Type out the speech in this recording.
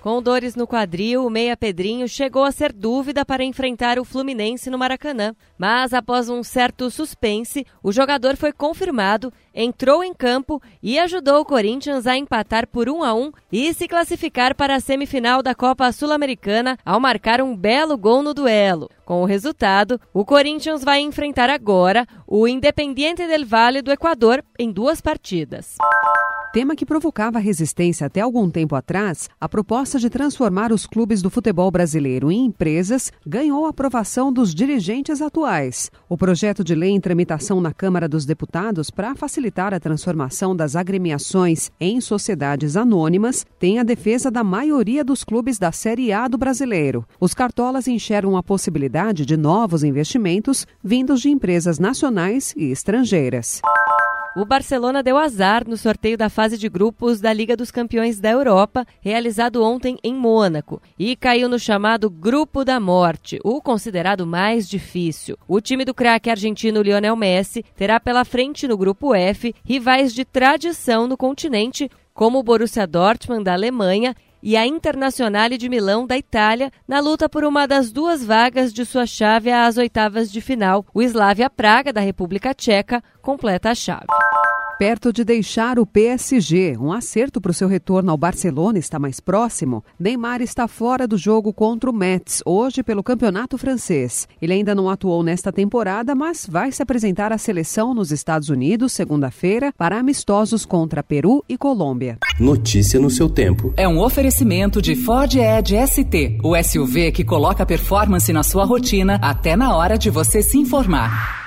Com dores no quadril, o meia Pedrinho chegou a ser dúvida para enfrentar o Fluminense no Maracanã. Mas após um certo suspense, o jogador foi confirmado, entrou em campo e ajudou o Corinthians a empatar por 1 a 1 e se classificar para a semifinal da Copa Sul-Americana ao marcar um belo gol no duelo. Com o resultado, o Corinthians vai enfrentar agora o Independiente del Valle do Equador em duas partidas. Tema que provocava resistência até algum tempo atrás, a proposta de transformar os clubes do futebol brasileiro em empresas ganhou a aprovação dos dirigentes atuais. O projeto de lei em tramitação na Câmara dos Deputados para facilitar a transformação das agremiações em sociedades anônimas tem a defesa da maioria dos clubes da Série A do brasileiro. Os cartolas enxergam a possibilidade de novos investimentos vindos de empresas nacionais e estrangeiras. O Barcelona deu azar no sorteio da fase de grupos da Liga dos Campeões da Europa, realizado ontem em Mônaco, e caiu no chamado Grupo da Morte, o considerado mais difícil. O time do craque argentino Lionel Messi terá pela frente no grupo F rivais de tradição no continente, como o Borussia Dortmund da Alemanha e a Internazionale de Milão da Itália na luta por uma das duas vagas de sua chave às oitavas de final. O Slavia Praga da República Tcheca completa a chave. Perto de deixar o PSG, um acerto para o seu retorno ao Barcelona está mais próximo. Neymar está fora do jogo contra o Metz, hoje pelo Campeonato Francês. Ele ainda não atuou nesta temporada, mas vai se apresentar à seleção nos Estados Unidos segunda-feira para amistosos contra Peru e Colômbia. Notícia no seu tempo. É um oferecimento de Ford Edge ST, o SUV que coloca performance na sua rotina até na hora de você se informar.